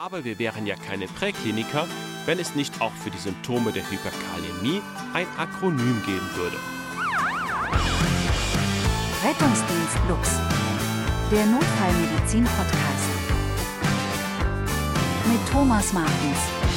Aber wir wären ja keine Präkliniker, wenn es nicht auch für die Symptome der Hyperkalämie ein Akronym geben würde. Rettungsdienst Lux, der Notfallmedizin-Podcast. Mit Thomas Martens.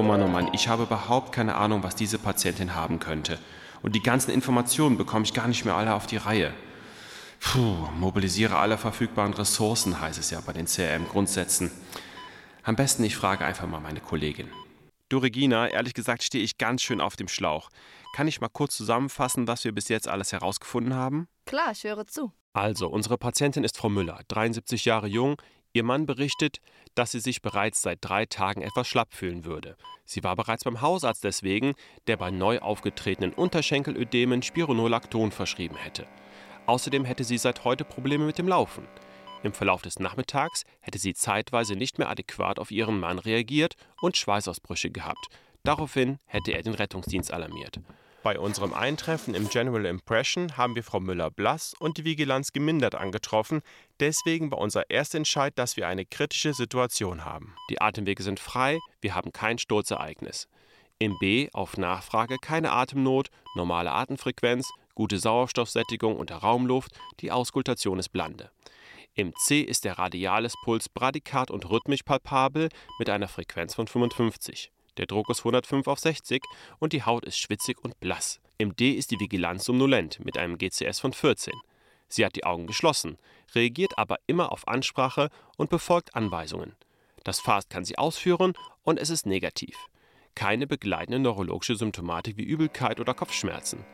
Oh Mann, oh Mann, ich habe überhaupt keine Ahnung, was diese Patientin haben könnte. Und die ganzen Informationen bekomme ich gar nicht mehr alle auf die Reihe. Puh, mobilisiere alle verfügbaren Ressourcen, heißt es ja bei den CRM-Grundsätzen. Am besten, ich frage einfach mal meine Kollegin. Du Regina, ehrlich gesagt stehe ich ganz schön auf dem Schlauch. Kann ich mal kurz zusammenfassen, was wir bis jetzt alles herausgefunden haben? Klar, ich höre zu. Also, unsere Patientin ist Frau Müller, 73 Jahre jung. Ihr Mann berichtet, dass sie sich bereits seit drei Tagen etwas schlapp fühlen würde. Sie war bereits beim Hausarzt deswegen, der bei neu aufgetretenen Unterschenkelödemen Spironolacton verschrieben hätte. Außerdem hätte sie seit heute Probleme mit dem Laufen. Im Verlauf des Nachmittags hätte sie zeitweise nicht mehr adäquat auf ihren Mann reagiert und Schweißausbrüche gehabt. Daraufhin hätte er den Rettungsdienst alarmiert. Bei unserem Eintreffen im General Impression haben wir Frau Müller-Blass und die Vigilanz gemindert angetroffen. Deswegen war unser Erstentscheid, dass wir eine kritische Situation haben. Die Atemwege sind frei, wir haben kein Sturzereignis. Im B auf Nachfrage keine Atemnot, normale Atemfrequenz, gute Sauerstoffsättigung unter Raumluft, die Auskultation ist blande. Im C ist der Radiales-Puls bradikat und rhythmisch palpabel mit einer Frequenz von 55. Der Druck ist 105 auf 60 und die Haut ist schwitzig und blass. Im D ist die Vigilanz somnolent mit einem GCS von 14. Sie hat die Augen geschlossen, reagiert aber immer auf Ansprache und befolgt Anweisungen. Das Fast kann sie ausführen und es ist negativ. Keine begleitende neurologische Symptomatik wie Übelkeit oder Kopfschmerzen.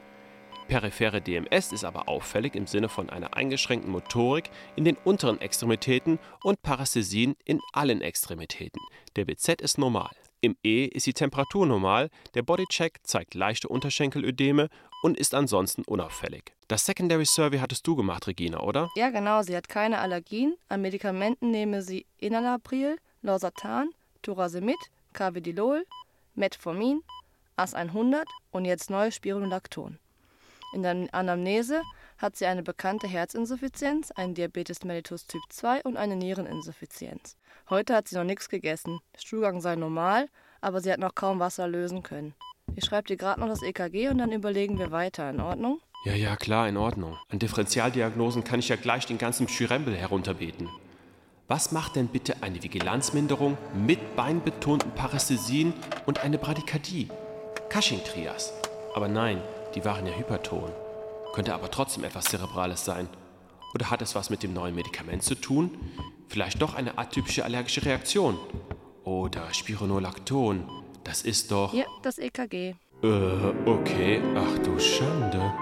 Periphere DMS ist aber auffällig im Sinne von einer eingeschränkten Motorik in den unteren Extremitäten und Parästhesien in allen Extremitäten. Der BZ ist normal. Im E ist die Temperatur normal, der Bodycheck zeigt leichte Unterschenkelödeme und ist ansonsten unauffällig. Das Secondary Survey hattest du gemacht, Regina, oder? Ja, genau. Sie hat keine Allergien. An Medikamenten nehme sie Enalapril, Losartan, Turasemid, Carvedilol, Metformin, AS100 und jetzt neu Spironolacton. In der Anamnese hat sie eine bekannte Herzinsuffizienz, einen Diabetes mellitus Typ 2 und eine Niereninsuffizienz. Heute hat sie noch nichts gegessen. Stuhlgang sei normal, aber sie hat noch kaum Wasser lösen können. Ich schreibe dir gerade noch das EKG und dann überlegen wir weiter. In Ordnung? Ja, ja, klar, in Ordnung. An Differentialdiagnosen kann ich ja gleich den ganzen Schürembel herunterbeten. Was macht denn bitte eine Vigilanzminderung mit beinbetonten Parästhesien und eine Bradykardie? Cushing-Trias. Aber nein, die waren ja hyperton. Könnte aber trotzdem etwas Zerebrales sein. Oder hat es was mit dem neuen Medikament zu tun? Vielleicht doch eine atypische allergische Reaktion. Oder Spironolacton. Das ist doch. Ja, das EKG. Äh, okay. Ach du Schande.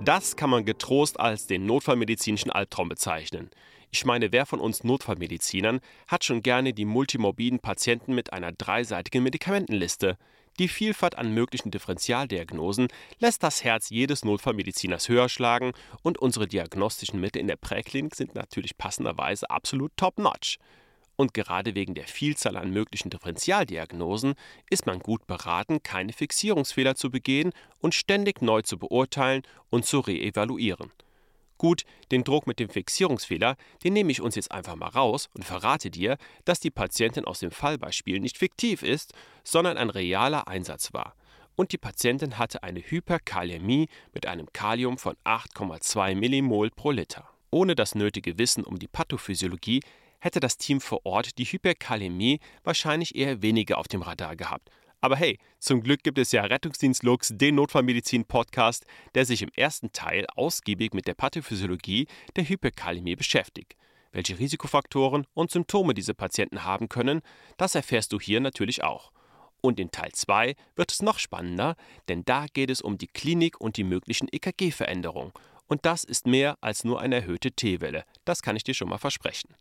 Das kann man getrost als den notfallmedizinischen Albtraum bezeichnen. Ich meine, wer von uns Notfallmedizinern hat schon gerne die multimorbiden Patienten mit einer dreiseitigen Medikamentenliste? Die Vielfalt an möglichen Differentialdiagnosen lässt das Herz jedes Notfallmediziners höher schlagen und unsere diagnostischen Mittel in der Präklinik sind natürlich passenderweise absolut top-notch. Und gerade wegen der Vielzahl an möglichen Differentialdiagnosen ist man gut beraten, keine Fixierungsfehler zu begehen und ständig neu zu beurteilen und zu reevaluieren. Gut, den Druck mit dem Fixierungsfehler, den nehme ich uns jetzt einfach mal raus und verrate dir, dass die Patientin aus dem Fallbeispiel nicht fiktiv ist, sondern ein realer Einsatz war. Und die Patientin hatte eine Hyperkaliämie mit einem Kalium von 8,2 Millimol pro Liter. Ohne das nötige Wissen um die Pathophysiologie hätte das Team vor Ort die Hyperkaliämie wahrscheinlich eher weniger auf dem Radar gehabt. Aber hey, zum Glück gibt es ja Rettungsdienst Lux, den Notfallmedizin-Podcast, der sich im ersten Teil ausgiebig mit der Pathophysiologie der Hyperkalämie beschäftigt. Welche Risikofaktoren und Symptome diese Patienten haben können, das erfährst du hier natürlich auch. Und in Teil 2 wird es noch spannender, denn da geht es um die Klinik und die möglichen EKG-Veränderungen. Und das ist mehr als nur eine erhöhte T-Welle, das kann ich dir schon mal versprechen.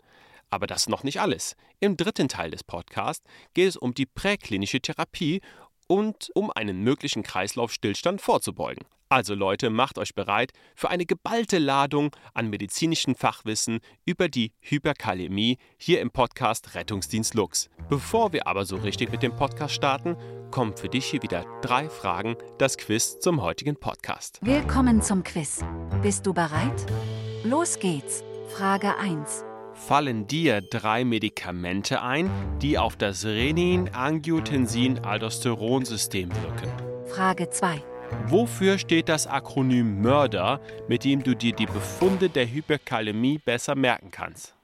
Aber das ist noch nicht alles. Im dritten Teil des Podcasts geht es um die präklinische Therapie und um einen möglichen Kreislaufstillstand vorzubeugen. Also Leute, macht euch bereit für eine geballte Ladung an medizinischem Fachwissen über die Hyperkalämie hier im Podcast Rettungsdienst Lux. Bevor wir aber so richtig mit dem Podcast starten, kommen für dich hier wieder drei Fragen, das Quiz zum heutigen Podcast. Willkommen zum Quiz. Bist du bereit? Los geht's. Frage 1. Fallen dir drei Medikamente ein, die auf das Renin-Angiotensin-Aldosteronsystem wirken? Frage 2. Wofür steht das Akronym Mörder, mit dem du dir die Befunde der Hyperkalämie besser merken kannst?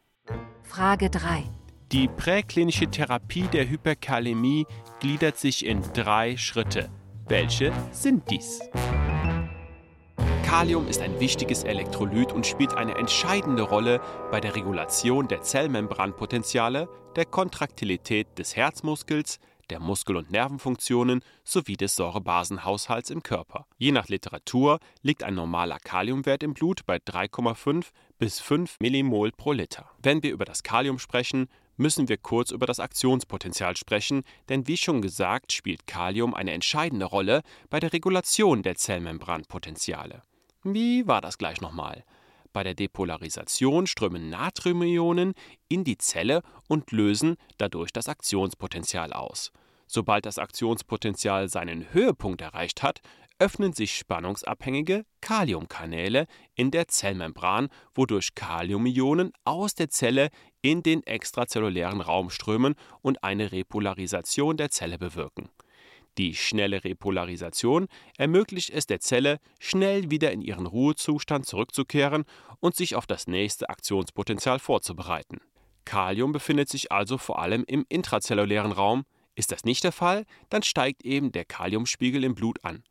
Frage 3. Die präklinische Therapie der Hyperkalämie gliedert sich in drei Schritte. Welche sind dies? Kalium ist ein wichtiges Elektrolyt und spielt eine entscheidende Rolle bei der Regulation der Zellmembranpotenziale, der Kontraktilität des Herzmuskels, der Muskel- und Nervenfunktionen sowie des Säurebasenhaushalts im Körper. Je nach Literatur liegt ein normaler Kaliumwert im Blut bei 3,5 bis 5 Millimol pro Liter. Wenn wir über das Kalium sprechen, müssen wir kurz über das Aktionspotenzial sprechen, denn wie schon gesagt, spielt Kalium eine entscheidende Rolle bei der Regulation der Zellmembranpotenziale. Wie war das gleich nochmal? Bei der Depolarisation strömen Natriumionen in die Zelle und lösen dadurch das Aktionspotenzial aus. Sobald das Aktionspotenzial seinen Höhepunkt erreicht hat, öffnen sich spannungsabhängige Kaliumkanäle in der Zellmembran, wodurch Kaliumionen aus der Zelle in den extrazellulären Raum strömen und eine Repolarisation der Zelle bewirken. Die schnelle Repolarisation ermöglicht es der Zelle, schnell wieder in ihren Ruhezustand zurückzukehren und sich auf das nächste Aktionspotenzial vorzubereiten. Kalium befindet sich also vor allem im intrazellulären Raum. Ist das nicht der Fall, dann steigt eben der Kaliumspiegel im Blut an.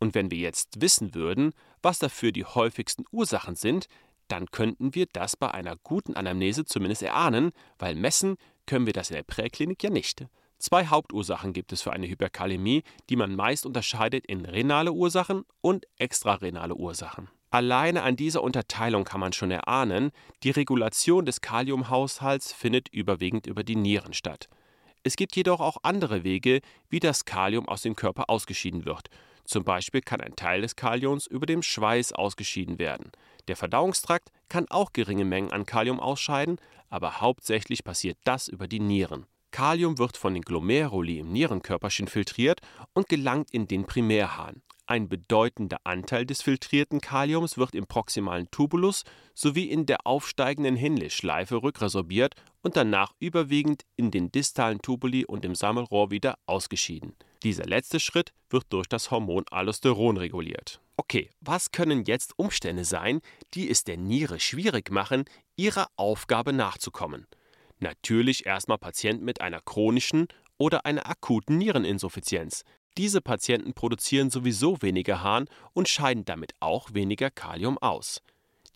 Und wenn wir jetzt wissen würden, was dafür die häufigsten Ursachen sind, dann könnten wir das bei einer guten Anamnese zumindest erahnen, weil messen können wir das in der Präklinik ja nicht. Zwei Hauptursachen gibt es für eine Hyperkalämie, die man meist unterscheidet in renale Ursachen und extrarenale Ursachen. Alleine an dieser Unterteilung kann man schon erahnen, die Regulation des Kaliumhaushalts findet überwiegend über die Nieren statt. Es gibt jedoch auch andere Wege, wie das Kalium aus dem Körper ausgeschieden wird. Zum Beispiel kann ein Teil des Kaliums über dem Schweiß ausgeschieden werden. Der Verdauungstrakt kann auch geringe Mengen an Kalium ausscheiden, aber hauptsächlich passiert das über die Nieren. Kalium wird von den Glomeruli im Nierenkörperchen filtriert und gelangt in den Primärhahn. Ein bedeutender Anteil des filtrierten Kaliums wird im proximalen Tubulus sowie in der aufsteigenden Hinley-Schleife rückresorbiert und danach überwiegend in den distalen Tubuli und im Sammelrohr wieder ausgeschieden. Dieser letzte Schritt wird durch das Hormon Allosteron reguliert. Okay, was können jetzt Umstände sein, die es der Niere schwierig machen, ihrer Aufgabe nachzukommen? Natürlich erstmal Patienten mit einer chronischen oder einer akuten Niereninsuffizienz. Diese Patienten produzieren sowieso weniger Harn und scheiden damit auch weniger Kalium aus.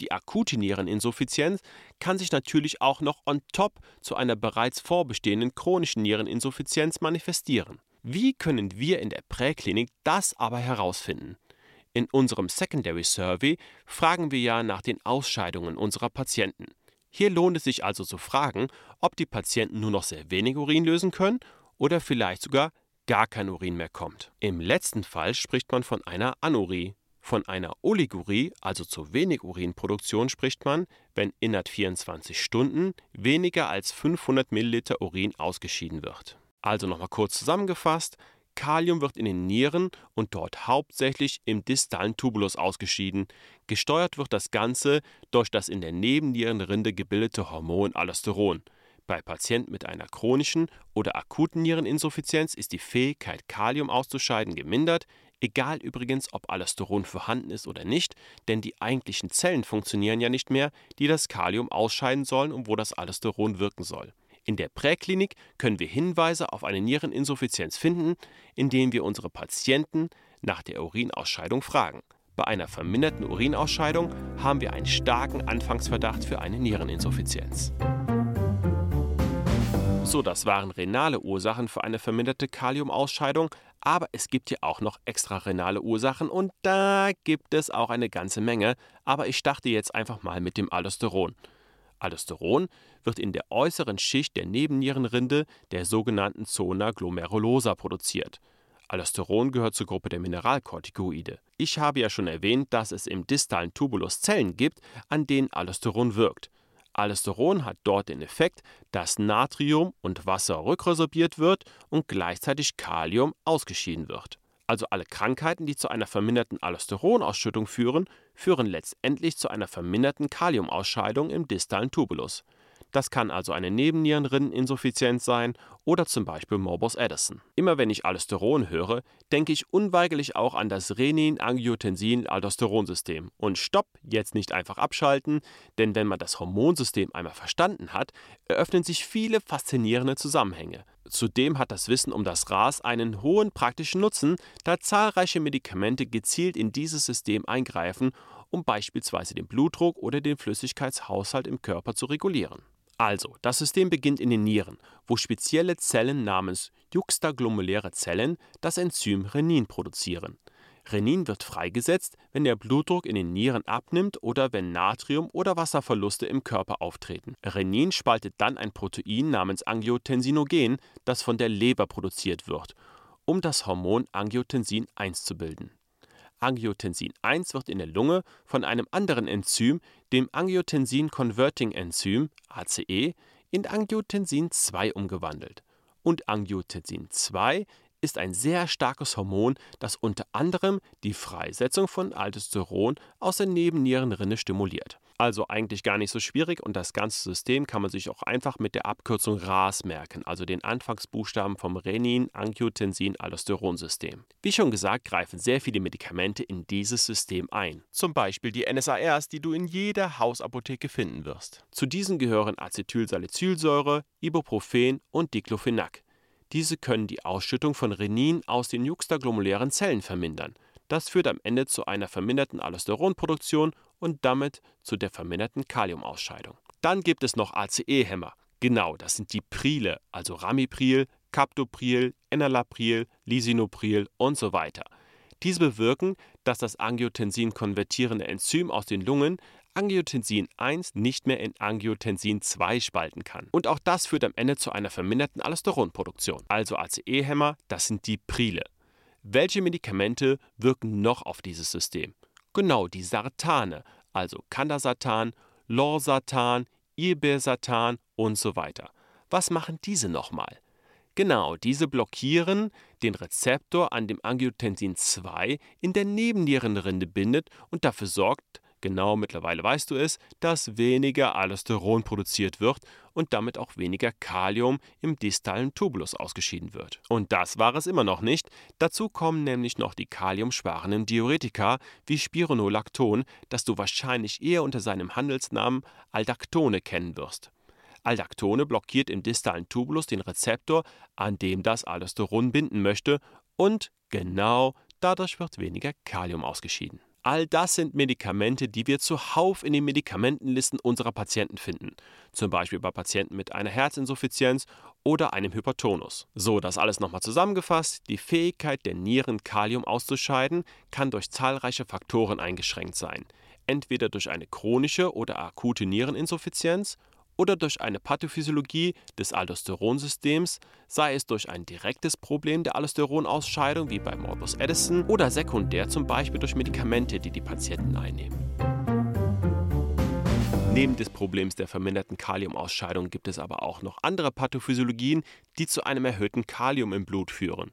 Die akute Niereninsuffizienz kann sich natürlich auch noch on top zu einer bereits vorbestehenden chronischen Niereninsuffizienz manifestieren. Wie können wir in der Präklinik das aber herausfinden? In unserem Secondary Survey fragen wir ja nach den Ausscheidungen unserer Patienten. Hier lohnt es sich also zu fragen, ob die Patienten nur noch sehr wenig Urin lösen können oder vielleicht sogar gar kein Urin mehr kommt. Im letzten Fall spricht man von einer Anurie. Von einer Oligurie, also zu wenig Urinproduktion, spricht man, wenn innerhalb 24 Stunden weniger als 500 Milliliter Urin ausgeschieden wird. Also nochmal kurz zusammengefasst, Kalium wird in den Nieren und dort hauptsächlich im distalen Tubulus ausgeschieden. Gesteuert wird das Ganze durch das in der Nebennierenrinde gebildete Hormon Allosteron. Bei Patienten mit einer chronischen oder akuten Niereninsuffizienz ist die Fähigkeit, Kalium auszuscheiden, gemindert, egal übrigens, ob Allosteron vorhanden ist oder nicht, denn die eigentlichen Zellen funktionieren ja nicht mehr, die das Kalium ausscheiden sollen und wo das Allosteron wirken soll. In der Präklinik können wir Hinweise auf eine Niereninsuffizienz finden, indem wir unsere Patienten nach der Urinausscheidung fragen. Bei einer verminderten Urinausscheidung haben wir einen starken Anfangsverdacht für eine Niereninsuffizienz. So, das waren renale Ursachen für eine verminderte Kaliumausscheidung, aber es gibt ja auch noch extrarenale Ursachen und da gibt es auch eine ganze Menge, aber ich starte jetzt einfach mal mit dem Allosteron. Aldosteron wird in der äußeren Schicht der Nebennierenrinde, der sogenannten Zona glomerulosa, produziert. Aldosteron gehört zur Gruppe der Mineralkortikoide. Ich habe ja schon erwähnt, dass es im distalen Tubulus Zellen gibt, an denen Aldosteron wirkt. Aldosteron hat dort den Effekt, dass Natrium und Wasser rückresorbiert wird und gleichzeitig Kalium ausgeschieden wird. Also alle Krankheiten, die zu einer verminderten Aldosteronausschüttung führen, führen letztendlich zu einer verminderten Kaliumausscheidung im distalen Tubulus. Das kann also eine Nebennierenrinneninsuffizienz sein oder zum Beispiel Morbus Addison. Immer wenn ich Aldosteron höre, denke ich unweigerlich auch an das Renin-Angiotensin-Aldosteronsystem. Und stopp, jetzt nicht einfach abschalten, denn wenn man das Hormonsystem einmal verstanden hat, eröffnen sich viele faszinierende Zusammenhänge. Zudem hat das Wissen um das RAS einen hohen praktischen Nutzen, da zahlreiche Medikamente gezielt in dieses System eingreifen, um beispielsweise den Blutdruck oder den Flüssigkeitshaushalt im Körper zu regulieren. Also, das System beginnt in den Nieren, wo spezielle Zellen namens juxtaglomeruläre Zellen das Enzym Renin produzieren. Renin wird freigesetzt, wenn der Blutdruck in den Nieren abnimmt oder wenn Natrium- oder Wasserverluste im Körper auftreten. Renin spaltet dann ein Protein namens Angiotensinogen, das von der Leber produziert wird, um das Hormon Angiotensin 1 zu bilden. Angiotensin 1 wird in der Lunge von einem anderen Enzym, dem Angiotensin-Converting-Enzym (ACE), in Angiotensin 2 umgewandelt. Und Angiotensin 2 ist ein sehr starkes Hormon, das unter anderem die Freisetzung von Aldosteron aus der Nebennierenrinne stimuliert. Also eigentlich gar nicht so schwierig und das ganze System kann man sich auch einfach mit der Abkürzung RAS merken, also den Anfangsbuchstaben vom Renin-Angiotensin-Aldosteron-System. Wie schon gesagt, greifen sehr viele Medikamente in dieses System ein. Zum Beispiel die NSARs, die du in jeder Hausapotheke finden wirst. Zu diesen gehören Acetylsalicylsäure, Ibuprofen und Diclofenac. Diese können die Ausschüttung von Renin aus den juxtaglomerulären Zellen vermindern. Das führt am Ende zu einer verminderten Aldosteronproduktion und damit zu der verminderten Kaliumausscheidung. Dann gibt es noch ACE-Hämmer. Genau, das sind die Prile, also Ramipril, Captopril, Enalapril, Lisinopril und so weiter. Diese bewirken, dass das Angiotensin konvertierende Enzym aus den Lungen Angiotensin 1 nicht mehr in Angiotensin 2 spalten kann. Und auch das führt am Ende zu einer verminderten Aldosteronproduktion. Also ACE-Hämmer, das sind die Prile. Welche Medikamente wirken noch auf dieses System? Genau, die Sartane, also Candasatan, Lorsatan, Irbesatan und so weiter. Was machen diese nochmal? Genau, diese blockieren den Rezeptor, an dem Angiotensin 2 in der Nebennierenrinde bindet und dafür sorgt, genau mittlerweile weißt du es, dass weniger Aldosteron produziert wird und damit auch weniger Kalium im distalen Tubulus ausgeschieden wird. Und das war es immer noch nicht. Dazu kommen nämlich noch die kaliumsparenden Diuretika wie Spironolacton, das du wahrscheinlich eher unter seinem Handelsnamen Aldactone kennen wirst. Aldactone blockiert im distalen Tubulus den Rezeptor, an dem das Aldosteron binden möchte, und genau dadurch wird weniger Kalium ausgeschieden. All das sind Medikamente, die wir zuhauf in den Medikamentenlisten unserer Patienten finden, zum Beispiel bei Patienten mit einer Herzinsuffizienz oder einem Hypertonus. So, das alles nochmal zusammengefasst. Die Fähigkeit der Nieren, Kalium auszuscheiden, kann durch zahlreiche Faktoren eingeschränkt sein. Entweder durch eine chronische oder akute Niereninsuffizienz oder durch eine Pathophysiologie des Aldosteronsystems, sei es durch ein direktes Problem der Aldosteronausscheidung wie bei Morbus Addison oder sekundär zum Beispiel durch Medikamente, die die Patienten einnehmen. Neben des Problems der verminderten Kaliumausscheidung gibt es aber auch noch andere Pathophysiologien, die zu einem erhöhten Kalium im Blut führen.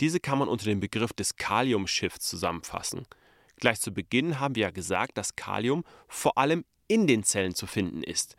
Diese kann man unter dem Begriff des Kaliumshifts zusammenfassen. Gleich zu Beginn haben wir ja gesagt, dass Kalium vor allem in den Zellen zu finden ist.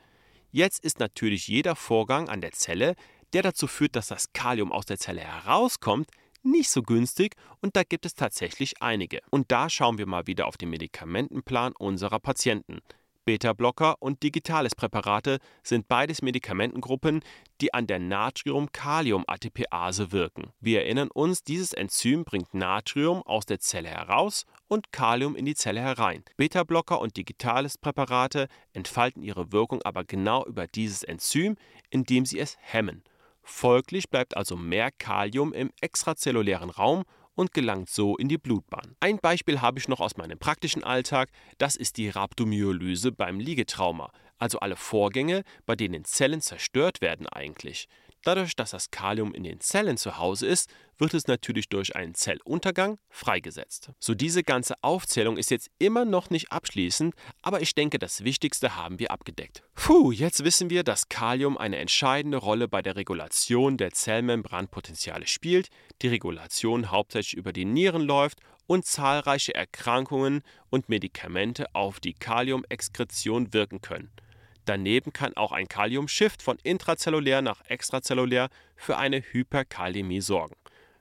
Jetzt ist natürlich jeder Vorgang an der Zelle, der dazu führt, dass das Kalium aus der Zelle herauskommt, nicht so günstig und da gibt es tatsächlich einige. Und da schauen wir mal wieder auf den Medikamentenplan unserer Patienten. Beta-Blocker und Digitales-Präparate sind beides Medikamentengruppen, die an der Natrium-Kalium-ATPase wirken. Wir erinnern uns, dieses Enzym bringt Natrium aus der Zelle heraus und Kalium in die Zelle herein. Beta-Blocker und Digitales-Präparate entfalten ihre Wirkung aber genau über dieses Enzym, indem sie es hemmen. Folglich bleibt also mehr Kalium im extrazellulären Raum und gelangt so in die Blutbahn. Ein Beispiel habe ich noch aus meinem praktischen Alltag, das ist die Rhabdomyolyse beim Liegetrauma, also alle Vorgänge, bei denen Zellen zerstört werden eigentlich. Dadurch, dass das Kalium in den Zellen zu Hause ist, wird es natürlich durch einen Zelluntergang freigesetzt. So diese ganze Aufzählung ist jetzt immer noch nicht abschließend, aber ich denke, das Wichtigste haben wir abgedeckt. Puh, jetzt wissen wir, dass Kalium eine entscheidende Rolle bei der Regulation der Zellmembranpotenziale spielt, die Regulation hauptsächlich über die Nieren läuft und zahlreiche Erkrankungen und Medikamente auf die Kaliumexkretion wirken können. Daneben kann auch ein Kaliumshift von intrazellulär nach extrazellulär für eine Hyperkalämie sorgen.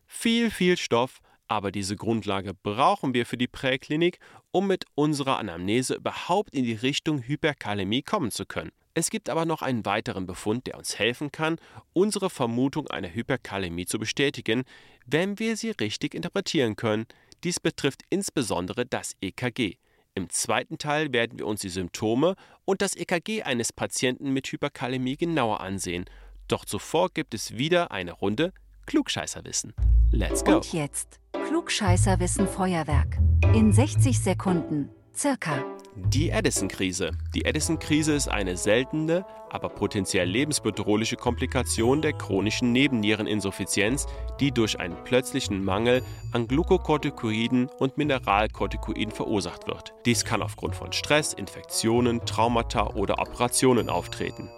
Viel, viel Stoff, aber diese Grundlage brauchen wir für die Präklinik, um mit unserer Anamnese überhaupt in die Richtung Hyperkalämie kommen zu können. Es gibt aber noch einen weiteren Befund, der uns helfen kann, unsere Vermutung einer Hyperkalämie zu bestätigen, wenn wir sie richtig interpretieren können. Dies betrifft insbesondere das EKG. Im zweiten Teil werden wir uns die Symptome und das EKG eines Patienten mit Hyperkalämie genauer ansehen. Doch zuvor gibt es wieder eine Runde Klugscheißerwissen. Let's go! Und jetzt Klugscheißerwissen Feuerwerk. In 60 Sekunden, circa. Die Edison-Krise. Die Edison-Krise ist eine seltene, aber potenziell lebensbedrohliche Komplikation der chronischen Nebenniereninsuffizienz, die durch einen plötzlichen Mangel an Glukokortikoiden und Mineralkortikoiden verursacht wird. Dies kann aufgrund von Stress, Infektionen, Traumata oder Operationen auftreten.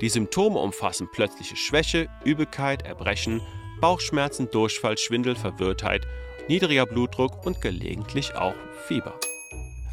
Die Symptome umfassen plötzliche Schwäche, Übelkeit, Erbrechen, Bauchschmerzen, Durchfall, Schwindel, Verwirrtheit, niedriger Blutdruck und gelegentlich auch Fieber.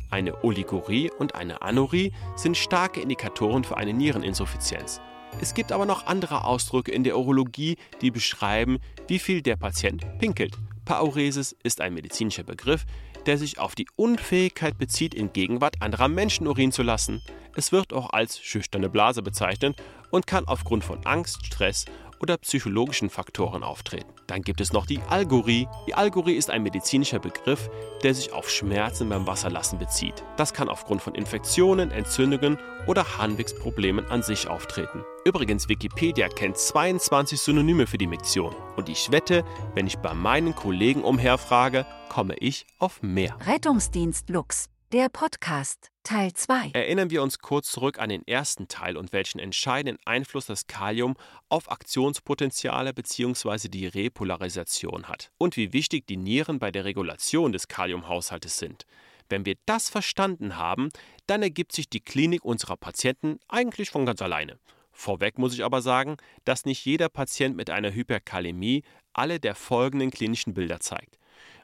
Eine Oligurie und eine Anurie sind starke Indikatoren für eine Niereninsuffizienz. Es gibt aber noch andere Ausdrücke in der Urologie, die beschreiben, wie viel der Patient pinkelt. Pauresis ist ein medizinischer Begriff, der sich auf die Unfähigkeit bezieht, in Gegenwart anderer Menschen Urin zu lassen. Es wird auch als schüchterne Blase bezeichnet und kann aufgrund von Angst, Stress oder psychologischen Faktoren auftreten. Dann gibt es noch die Algorie. Die Algorie ist ein medizinischer Begriff, der sich auf Schmerzen beim Wasserlassen bezieht. Das kann aufgrund von Infektionen, Entzündungen oder Harnwegsproblemen an sich auftreten. Übrigens, Wikipedia kennt 22 Synonyme für die Miktion. Und ich wette, wenn ich bei meinen Kollegen umherfrage, komme ich auf mehr. Rettungsdienst Lux, der Podcast, Teil 2. Erinnern wir uns kurz zurück an den ersten Teil und welchen entscheidenden Einfluss das Kalium auf Aktionspotenziale bzw. die Repolarisation hat und wie wichtig die Nieren bei der Regulation des Kaliumhaushaltes sind. Wenn wir das verstanden haben, dann ergibt sich die Klinik unserer Patienten eigentlich von ganz alleine. Vorweg muss ich aber sagen, dass nicht jeder Patient mit einer Hyperkalämie alle der folgenden klinischen Bilder zeigt.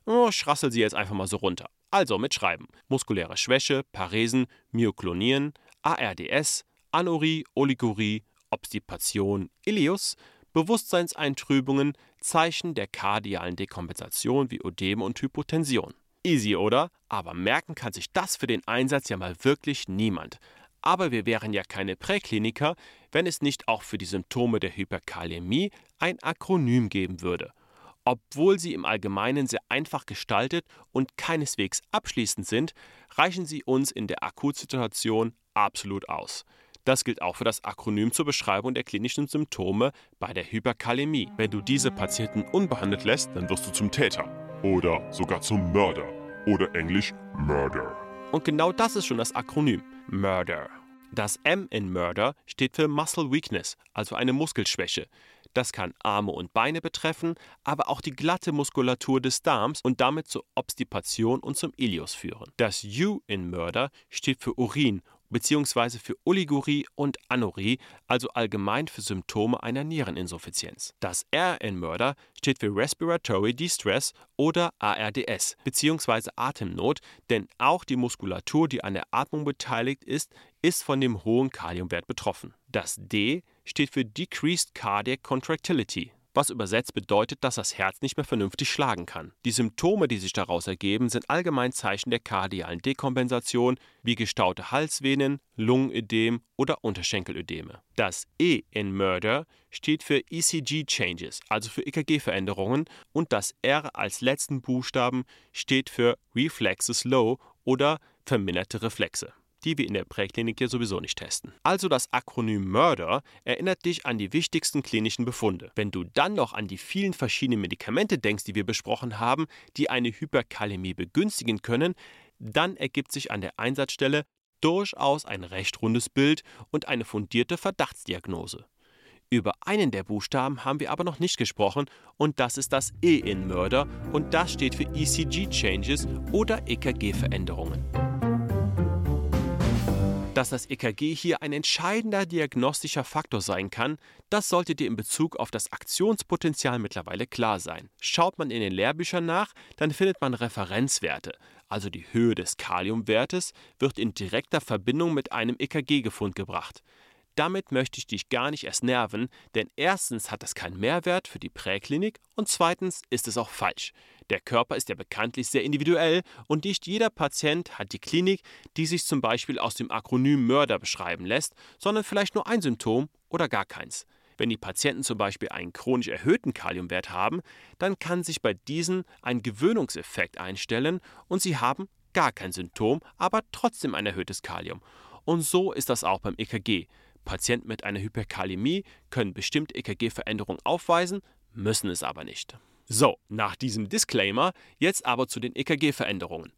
Oh, ich sie jetzt einfach mal so runter. Also mitschreiben. Muskuläre Schwäche, Paresen, Myoklonien, ARDS, Anurie, Oligurie, Obstipation, Ileus, Bewusstseinseintrübungen, Zeichen der kardialen Dekompensation wie Ödem und Hypotension. Easy, oder? Aber merken kann sich das für den Einsatz ja mal wirklich niemand. Aber wir wären ja keine Präkliniker, wenn es nicht auch für die Symptome der Hyperkalämie ein Akronym geben würde. Obwohl sie im Allgemeinen sehr einfach gestaltet und keineswegs abschließend sind, reichen sie uns in der Akutsituation absolut aus. Das gilt auch für das Akronym zur Beschreibung der klinischen Symptome bei der Hyperkalämie. Wenn du diese Patienten unbehandelt lässt, dann wirst du zum Täter. Oder sogar zum Mörder. Oder englisch Murder. Und genau das ist schon das Akronym Murder. Das M in Murder steht für Muscle Weakness, also eine Muskelschwäche. Das kann Arme und Beine betreffen, aber auch die glatte Muskulatur des Darms und damit zur Obstipation und zum Ilius führen. Das U in Murder steht für Urin bzw. für Oligurie und Anurie, also allgemein für Symptome einer Niereninsuffizienz. Das R in Murder steht für Respiratory Distress oder ARDS bzw. Atemnot, denn auch die Muskulatur, die an der Atmung beteiligt ist, ist von dem hohen Kaliumwert betroffen. Das D steht für Decreased Cardiac Contractility was übersetzt bedeutet, dass das Herz nicht mehr vernünftig schlagen kann. Die Symptome, die sich daraus ergeben, sind allgemein Zeichen der kardialen Dekompensation wie gestaute Halsvenen, Lungenödem oder Unterschenkelödeme. Das E in Murder steht für ECG Changes, also für EKG-Veränderungen, und das R als letzten Buchstaben steht für Reflexes Low oder verminderte Reflexe die wir in der Präklinik ja sowieso nicht testen. Also das Akronym Murder erinnert dich an die wichtigsten klinischen Befunde. Wenn du dann noch an die vielen verschiedenen Medikamente denkst, die wir besprochen haben, die eine Hyperkalämie begünstigen können, dann ergibt sich an der Einsatzstelle durchaus ein recht rundes Bild und eine fundierte Verdachtsdiagnose. Über einen der Buchstaben haben wir aber noch nicht gesprochen und das ist das E in Murder und das steht für ECG Changes oder EKG-Veränderungen. Dass das EKG hier ein entscheidender diagnostischer Faktor sein kann, das sollte dir in Bezug auf das Aktionspotenzial mittlerweile klar sein. Schaut man in den Lehrbüchern nach, dann findet man Referenzwerte, also die Höhe des Kaliumwertes wird in direkter Verbindung mit einem EKG-Gefund gebracht. Damit möchte ich dich gar nicht erst nerven, denn erstens hat das keinen Mehrwert für die Präklinik und zweitens ist es auch falsch. Der Körper ist ja bekanntlich sehr individuell und nicht jeder Patient hat die Klinik, die sich zum Beispiel aus dem Akronym Mörder beschreiben lässt, sondern vielleicht nur ein Symptom oder gar keins. Wenn die Patienten zum Beispiel einen chronisch erhöhten Kaliumwert haben, dann kann sich bei diesen ein Gewöhnungseffekt einstellen und sie haben gar kein Symptom, aber trotzdem ein erhöhtes Kalium. Und so ist das auch beim EKG. Patienten mit einer Hyperkalämie können bestimmte EKG-Veränderungen aufweisen, müssen es aber nicht. So, nach diesem Disclaimer jetzt aber zu den EKG-Veränderungen.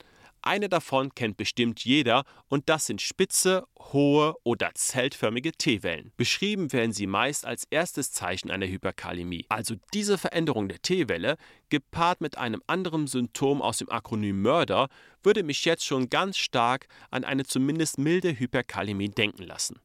Eine davon kennt bestimmt jeder und das sind spitze, hohe oder zeltförmige T-Wellen. Beschrieben werden sie meist als erstes Zeichen einer Hyperkalämie. Also diese Veränderung der T-Welle, gepaart mit einem anderen Symptom aus dem Akronym Mörder, würde mich jetzt schon ganz stark an eine zumindest milde Hyperkalämie denken lassen.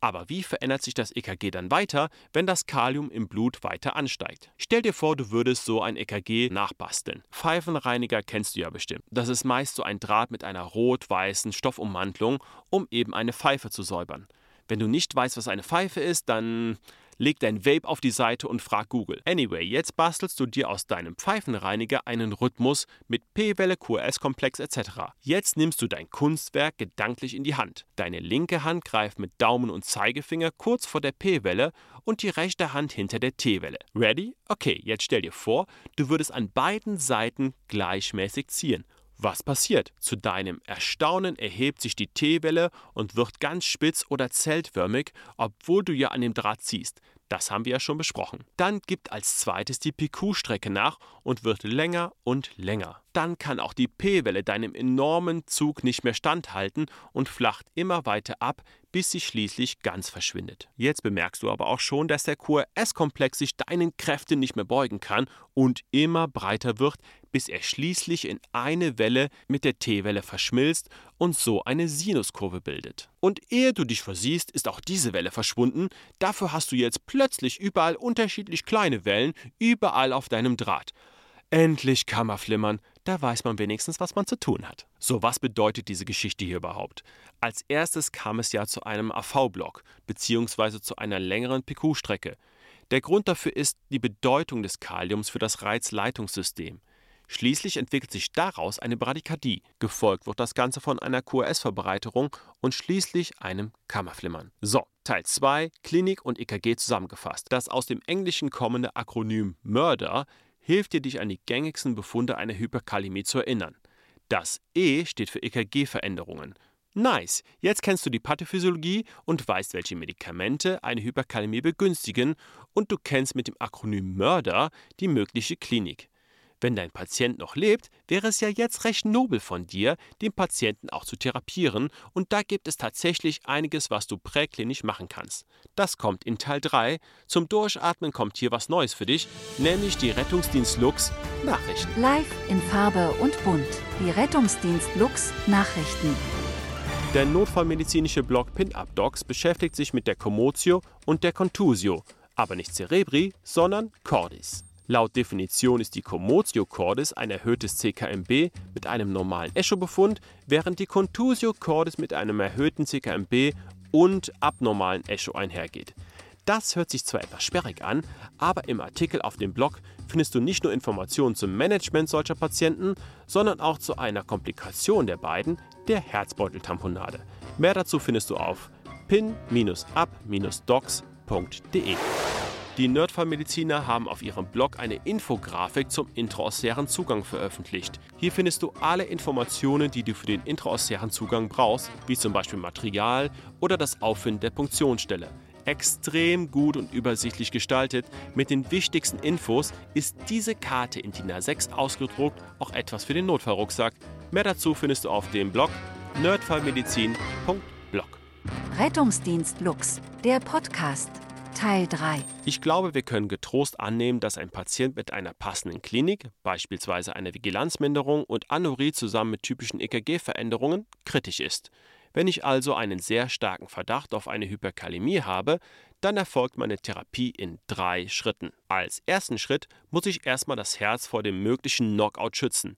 Aber wie verändert sich das EKG dann weiter, wenn das Kalium im Blut weiter ansteigt? Stell dir vor, du würdest so ein EKG nachbasteln. Pfeifenreiniger kennst du ja bestimmt. Das ist meist so ein Draht mit einer rot-weißen Stoffummantelung, um eben eine Pfeife zu säubern. Wenn du nicht weißt, was eine Pfeife ist, dann leg dein Vape auf die Seite und frag Google. Anyway, jetzt bastelst du dir aus deinem Pfeifenreiniger einen Rhythmus mit P-Welle, QRS-Komplex etc. Jetzt nimmst du dein Kunstwerk gedanklich in die Hand. Deine linke Hand greift mit Daumen und Zeigefinger kurz vor der P-Welle und die rechte Hand hinter der T-Welle. Ready? Okay, jetzt stell dir vor, du würdest an beiden Seiten gleichmäßig ziehen was passiert? Zu deinem Erstaunen erhebt sich die T-Welle und wird ganz spitz oder zeltförmig, obwohl du ja an dem Draht ziehst. Das haben wir ja schon besprochen. Dann gibt als zweites die PQ-Strecke nach und wird länger und länger. Dann kann auch die P-Welle deinem enormen Zug nicht mehr standhalten und flacht immer weiter ab, bis sie schließlich ganz verschwindet. Jetzt bemerkst du aber auch schon, dass der QRS-Komplex sich deinen Kräften nicht mehr beugen kann und immer breiter wird, bis er schließlich in eine Welle mit der T-Welle verschmilzt und so eine Sinuskurve bildet. Und ehe du dich versiehst, ist auch diese Welle verschwunden. Dafür hast du jetzt plötzlich überall unterschiedlich kleine Wellen, überall auf deinem Draht. Endlich Kammerflimmern, da weiß man wenigstens, was man zu tun hat. So, was bedeutet diese Geschichte hier überhaupt? Als erstes kam es ja zu einem AV-Block, beziehungsweise zu einer längeren PQ-Strecke. Der Grund dafür ist die Bedeutung des Kaliums für das Reizleitungssystem. Schließlich entwickelt sich daraus eine Bradykardie, gefolgt wird das Ganze von einer QRS-Verbreiterung und schließlich einem Kammerflimmern. So, Teil 2, Klinik und EKG zusammengefasst. Das aus dem Englischen kommende Akronym Murder hilft dir, dich an die gängigsten Befunde einer Hyperkalämie zu erinnern. Das E steht für EKG-Veränderungen. Nice, jetzt kennst du die Pathophysiologie und weißt, welche Medikamente eine Hyperkalämie begünstigen und du kennst mit dem Akronym Mörder die mögliche Klinik. Wenn dein Patient noch lebt, wäre es ja jetzt recht nobel von dir, den Patienten auch zu therapieren, und da gibt es tatsächlich einiges, was du präklinisch machen kannst. Das kommt in Teil 3. Zum Durchatmen kommt hier was Neues für dich, nämlich die Rettungsdienst Lux Nachrichten. Live in Farbe und bunt. Die Rettungsdienst Lux Nachrichten. Der notfallmedizinische Blog Pin-Up Docs beschäftigt sich mit der Commotio und der Contusio, aber nicht Cerebri, sondern Cordis. Laut Definition ist die Commotio cordis ein erhöhtes CKMB mit einem normalen Echo-Befund, während die Contusio cordis mit einem erhöhten CKMB und abnormalen Echo einhergeht. Das hört sich zwar etwas sperrig an, aber im Artikel auf dem Blog findest du nicht nur Informationen zum Management solcher Patienten, sondern auch zu einer Komplikation der beiden, der Herzbeuteltamponade. Mehr dazu findest du auf pin-up-docs.de. Die Nerdfallmediziner haben auf ihrem Blog eine Infografik zum intraosären Zugang veröffentlicht. Hier findest du alle Informationen, die du für den intraosären Zugang brauchst, wie zum Beispiel Material oder das Auffinden der Punktionsstelle. Extrem gut und übersichtlich gestaltet, mit den wichtigsten Infos ist diese Karte in DIN A6 ausgedruckt auch etwas für den Notfallrucksack. Mehr dazu findest du auf dem Blog nerdfallmedizin.blog. Rettungsdienst Lux, der Podcast. Teil 3. Ich glaube, wir können getrost annehmen, dass ein Patient mit einer passenden Klinik, beispielsweise einer Vigilanzminderung und Anurie zusammen mit typischen EKG-Veränderungen, kritisch ist. Wenn ich also einen sehr starken Verdacht auf eine Hyperkalämie habe, dann erfolgt meine Therapie in drei Schritten. Als ersten Schritt muss ich erstmal das Herz vor dem möglichen Knockout schützen.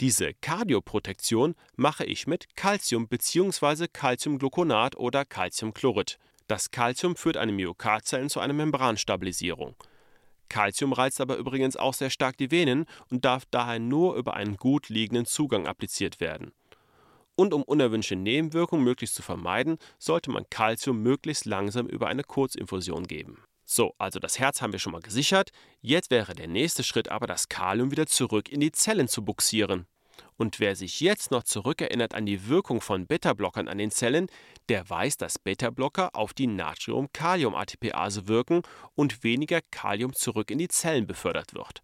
Diese Kardioprotektion mache ich mit Calcium bzw. Calciumgluconat oder Calciumchlorid. Das Calcium führt eine Myokardzellen zu einer Membranstabilisierung. Calcium reizt aber übrigens auch sehr stark die Venen und darf daher nur über einen gut liegenden Zugang appliziert werden. Und um unerwünschte Nebenwirkungen möglichst zu vermeiden, sollte man Calcium möglichst langsam über eine Kurzinfusion geben. So, also das Herz haben wir schon mal gesichert. Jetzt wäre der nächste Schritt aber, das Kalium wieder zurück in die Zellen zu buxieren. Und wer sich jetzt noch zurückerinnert an die Wirkung von Beta-Blockern an den Zellen, der weiß, dass Beta-Blocker auf die Natrium-Kalium-ATPase wirken und weniger Kalium zurück in die Zellen befördert wird.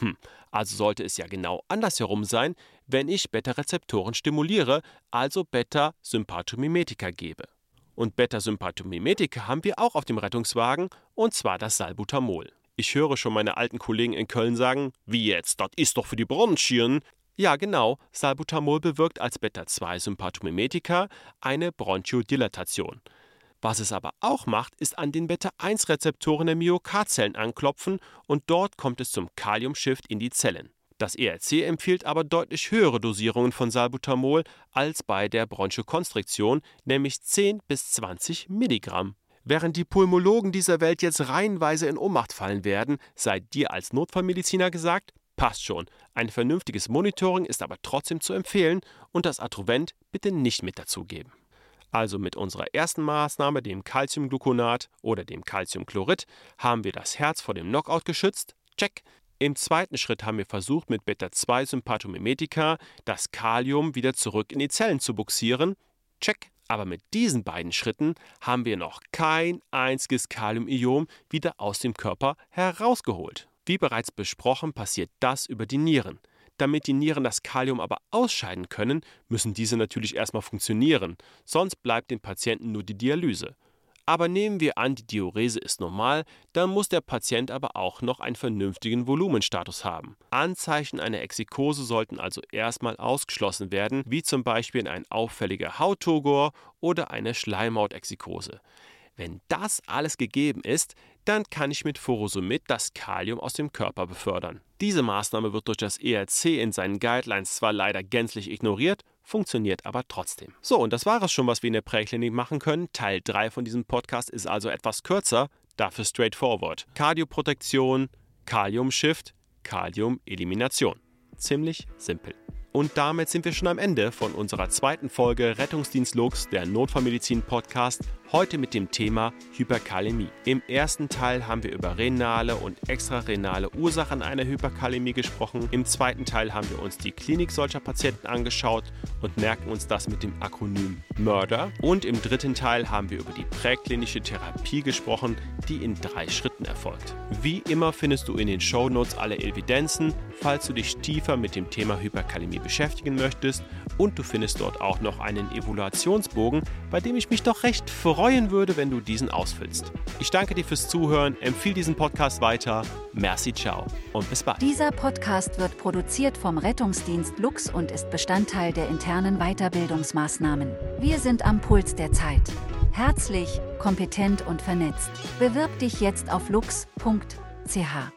Hm, also sollte es ja genau andersherum sein, wenn ich Beta-Rezeptoren stimuliere, also Beta-Sympathomimetika gebe. Und Beta-Sympathomimetika haben wir auch auf dem Rettungswagen, und zwar das Salbutamol. Ich höre schon meine alten Kollegen in Köln sagen, wie jetzt, das ist doch für die Bronchien. Ja, genau, Salbutamol bewirkt als Beta-2-Sympathomimetika eine Bronchodilatation. Was es aber auch macht, ist an den Beta-1-Rezeptoren der Myokardzellen anklopfen und dort kommt es zum Kaliumshift in die Zellen. Das ERC empfiehlt aber deutlich höhere Dosierungen von Salbutamol als bei der Bronchokonstriktion, nämlich 10 bis 20 Milligramm. Während die Pulmologen dieser Welt jetzt reihenweise in Ohnmacht fallen werden, sei dir als Notfallmediziner gesagt, passt schon. Ein vernünftiges Monitoring ist aber trotzdem zu empfehlen und das Atrovent bitte nicht mit dazugeben. Also mit unserer ersten Maßnahme, dem Calciumgluconat oder dem Calciumchlorid, haben wir das Herz vor dem Knockout geschützt. Check. Im zweiten Schritt haben wir versucht, mit Beta-2-Sympathomimetika das Kalium wieder zurück in die Zellen zu buxieren. Check. Aber mit diesen beiden Schritten haben wir noch kein einziges Kaliumion wieder aus dem Körper herausgeholt. Wie bereits besprochen, passiert das über die Nieren. Damit die Nieren das Kalium aber ausscheiden können, müssen diese natürlich erstmal funktionieren, sonst bleibt dem Patienten nur die Dialyse. Aber nehmen wir an, die Diurese ist normal, dann muss der Patient aber auch noch einen vernünftigen Volumenstatus haben. Anzeichen einer Exikose sollten also erstmal ausgeschlossen werden, wie zum Beispiel ein auffälliger Hautturgor oder eine Schleimhautexikose. Wenn das alles gegeben ist, dann kann ich mit Furosemid das Kalium aus dem Körper befördern. Diese Maßnahme wird durch das ERC in seinen Guidelines zwar leider gänzlich ignoriert, funktioniert aber trotzdem. So, und das war es schon, was wir in der Präklinik machen können. Teil 3 von diesem Podcast ist also etwas kürzer, dafür straightforward. Kardioprotektion, Kalium-Shift, Kalium-Elimination. Ziemlich simpel. Und damit sind wir schon am Ende von unserer zweiten Folge Rettungsdienst Lux, der Notfallmedizin-Podcast, heute mit dem Thema Hyperkalämie. Im ersten Teil haben wir über renale und extrarenale Ursachen einer Hyperkalämie gesprochen. Im zweiten Teil haben wir uns die Klinik solcher Patienten angeschaut und merken uns das mit dem Akronym Murder. Und im dritten Teil haben wir über die präklinische Therapie gesprochen, die in drei Schritten erfolgt. Wie immer findest du in den Shownotes alle Evidenzen, falls du dich tiefer mit dem Thema Hyperkalämie beschäftigen möchtest und du findest dort auch noch einen Evaluationsbogen, bei dem ich mich doch recht freuen würde, wenn du diesen ausfüllst. Ich danke dir fürs Zuhören, empfehle diesen Podcast weiter. Merci, ciao und bis bald. Dieser Podcast wird produziert vom Rettungsdienst Lux und ist Bestandteil der internen Weiterbildungsmaßnahmen. Wir sind am Puls der Zeit. Herzlich, kompetent und vernetzt. Bewirb dich jetzt auf lux.ch.